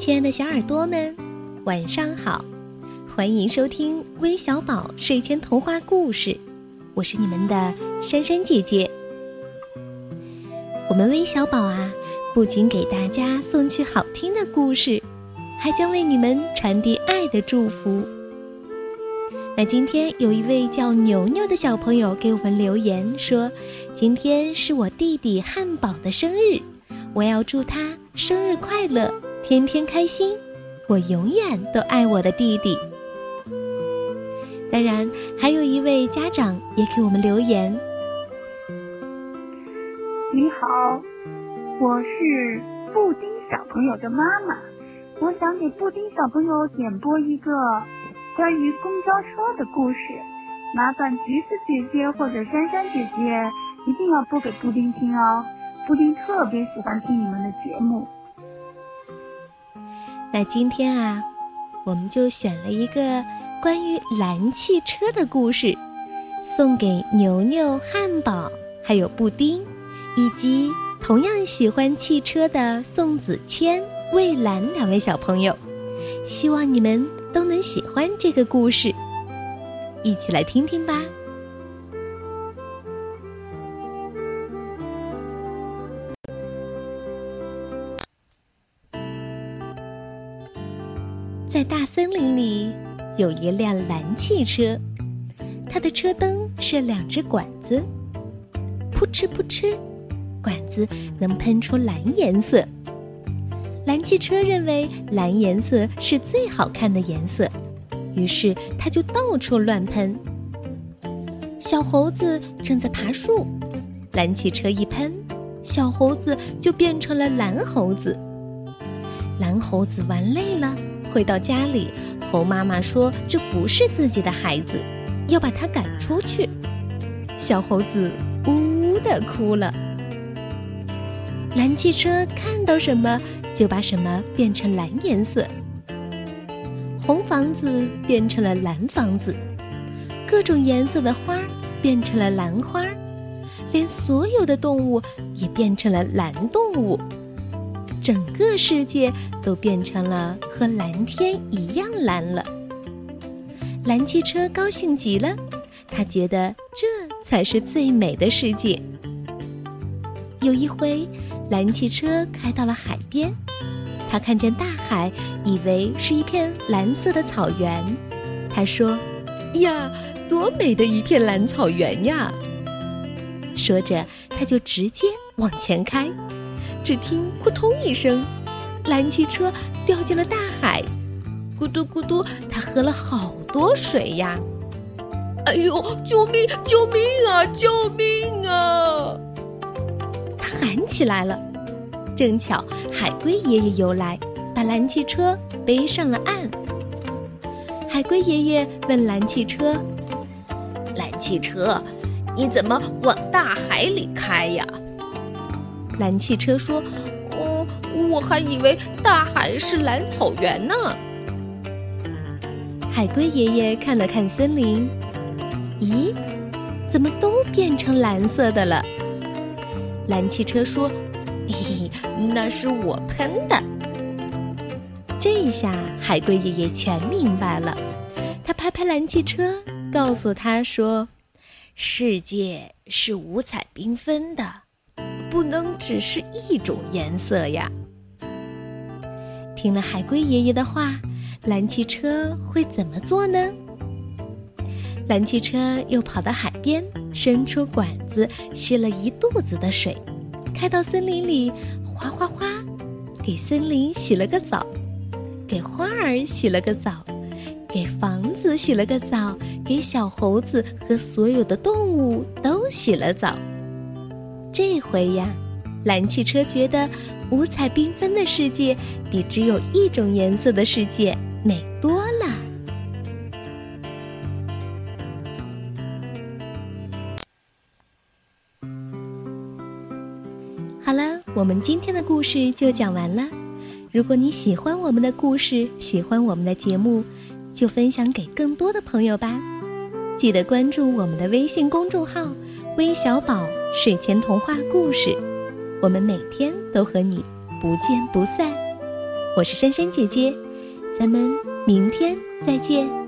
亲爱的小耳朵们，晚上好！欢迎收听微小宝睡前童话故事，我是你们的珊珊姐姐。我们微小宝啊，不仅给大家送去好听的故事，还将为你们传递爱的祝福。那今天有一位叫牛牛的小朋友给我们留言说：“今天是我弟弟汉堡的生日，我要祝他生日快乐，天天开心。我永远都爱我的弟弟。”当然，还有一位家长也给我们留言：“你好，我是布丁小朋友的妈妈，我想给布丁小朋友点播一个。”关于公交车的故事，麻烦橘子姐姐或者珊珊姐姐一定要播给布丁听哦。布丁特别喜欢听你们的节目。那今天啊，我们就选了一个关于蓝汽车的故事，送给牛牛、汉堡还有布丁，以及同样喜欢汽车的宋子谦、蔚蓝两位小朋友。希望你们。都能喜欢这个故事，一起来听听吧。在大森林里有一辆蓝汽车，它的车灯是两只管子，扑哧扑哧，管子能喷出蓝颜色。蓝汽车认为蓝颜色是最好看的颜色，于是它就到处乱喷。小猴子正在爬树，蓝汽车一喷，小猴子就变成了蓝猴子。蓝猴子玩累了，回到家里，猴妈妈说这不是自己的孩子，要把它赶出去。小猴子呜呜的哭了。蓝汽车看到什么？就把什么变成蓝颜色，红房子变成了蓝房子，各种颜色的花变成了蓝花，连所有的动物也变成了蓝动物，整个世界都变成了和蓝天一样蓝了。蓝汽车高兴极了，他觉得这才是最美的世界。有一回。蓝汽车开到了海边，他看见大海，以为是一片蓝色的草原。他说：“呀，多美的一片蓝草原呀！”说着，他就直接往前开。只听“扑通”一声，蓝汽车掉进了大海。咕嘟咕嘟，它喝了好多水呀！哎呦，救命！救命啊！救命啊！它喊起来了，正巧海龟爷爷游来，把蓝汽车背上了岸。海龟爷爷问蓝汽车：“蓝汽车，你怎么往大海里开呀？”蓝汽车说：“哦，我还以为大海是蓝草原呢。”海龟爷爷看了看森林，咦，怎么都变成蓝色的了？蓝汽车说：“嘿嘿，那是我喷的。”这下海龟爷爷全明白了，他拍拍蓝汽车，告诉他说：“世界是五彩缤纷的，不能只是一种颜色呀。”听了海龟爷爷的话，蓝汽车会怎么做呢？蓝汽车又跑到海边，伸出管子吸了一肚子的水，开到森林里，哗哗哗，给森林洗了个澡，给花儿洗了个澡，给房子洗了个澡，给小猴子和所有的动物都洗了澡。这回呀，蓝汽车觉得五彩缤纷的世界比只有一种颜色的世界美多了。好了，我们今天的故事就讲完了。如果你喜欢我们的故事，喜欢我们的节目，就分享给更多的朋友吧。记得关注我们的微信公众号“微小宝睡前童话故事”，我们每天都和你不见不散。我是珊珊姐姐，咱们明天再见。